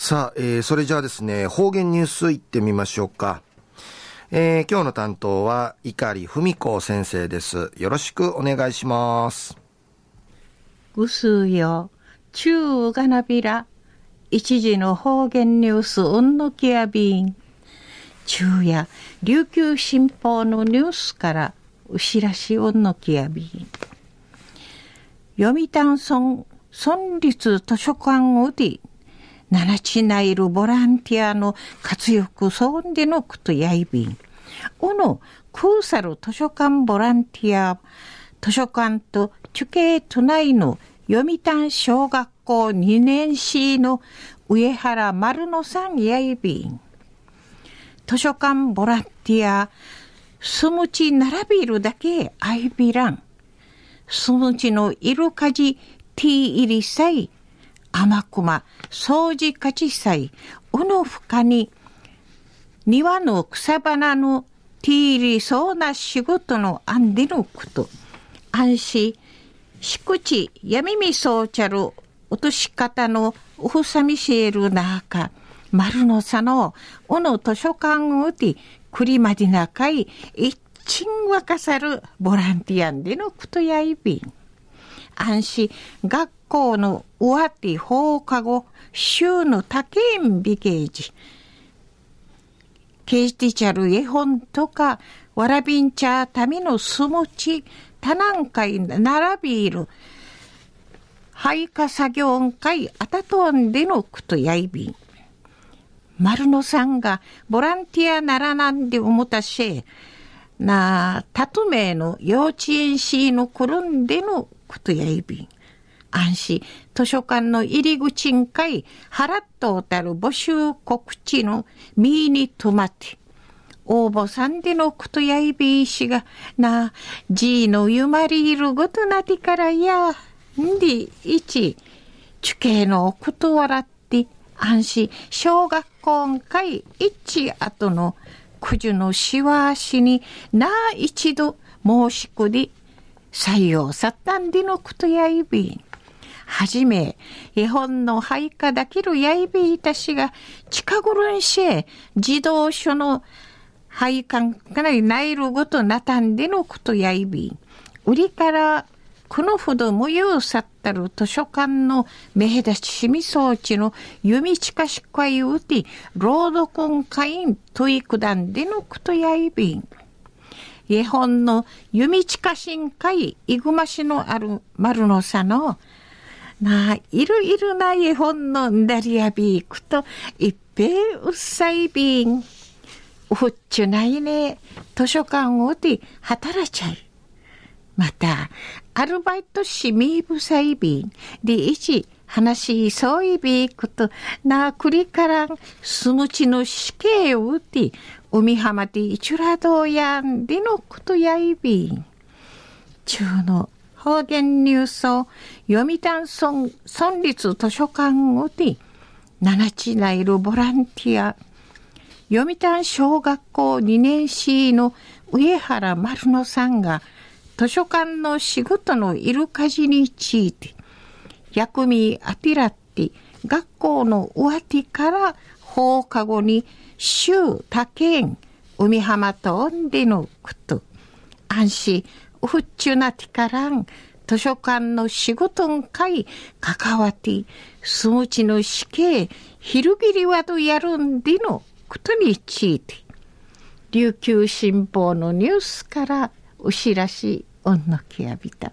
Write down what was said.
さあ、えー、それじゃあですね、方言ニュースいってみましょうか。えー、今日の担当は、碇文子先生です。よろしくお願いします。ぐすよ、中がなびら、一時の方言ニュース、うんのきやびん。昼夜、琉球新報のニュースから、うしらしうんのきやびん。読谷村、村立図書館をで、七地内いるボランティアの活躍そんでのことやいびん。おの、空さる図書館ボランティア、図書館と中継都内の読谷小学校2年生の上原丸野さんやいびん。図書館ボランティア、すむち並びるだけあいびらん。すむちのいるかじ、ティー入りさい、甘くま、掃除かちさい、うの深に、庭の草花のティーリそうな仕事のあんでのこと。安心、敷地、闇みそうちゃる、落とし方のうふさみしえる中、丸のさの、おの図書館をて、くりまでなかい、一んわかさるボランティアンでのことやいびん。安心、学校の上手放課後、週の竹んビケージ。ケージティチャル絵本とか、わらびんちゃためのすもち、多難会並びいる。配下作業会あたとんでのくとやいびん。丸野さんがボランティアならなんで思ったし、なあ、たとめの幼稚園しのくるんでのことやいびん。安心、図書館の入り口んかい、払っとうたる募集告知のみにとまって、応募さんでのことやいびいしが、な、じいのゆまりいるごとなてからや、んで、いち、地形のことわらって、安心、小学校んかい、一後の、九十のしわしに、な一度申し込り、採用さったんでのことやいびん。はじめ、絵本の配下だけるやいびいたしが、近頃んしえ、児童書の配下かなりないるごとなたんでのことやいびん。売りから、このほど無用さったる図書館の目立ちしみ装置の弓近しっかいうて、朗読会員問いくだんでのことやいびん。絵本の弓近新会いぐましのある丸の差のなあ、いるいるな絵本のんだりやびくと、いっぺいうっさいびん。うっちゅないね。図書館をで働いちゃい。また、アルバイトしみぶさいびん。で、いち、話しそういびくと、なあ、くりからん、すむちの死刑をうて、海浜でいちゅらどうやんでのことやいびん。中の方言ニュースを読谷村村立図書館をで七地内のボランティア読谷小学校2年生の上原丸野さんが図書館の仕事のいるかじについて薬味あてらって学校の上手から放課後に週他県海浜とんでのこと安心ふっちゅなてからん、図書館の仕事んかい、関わって、すむちの死刑、昼切りはとやるんでのことについて、琉球新報のニュースからお知らし、おんのきやびた。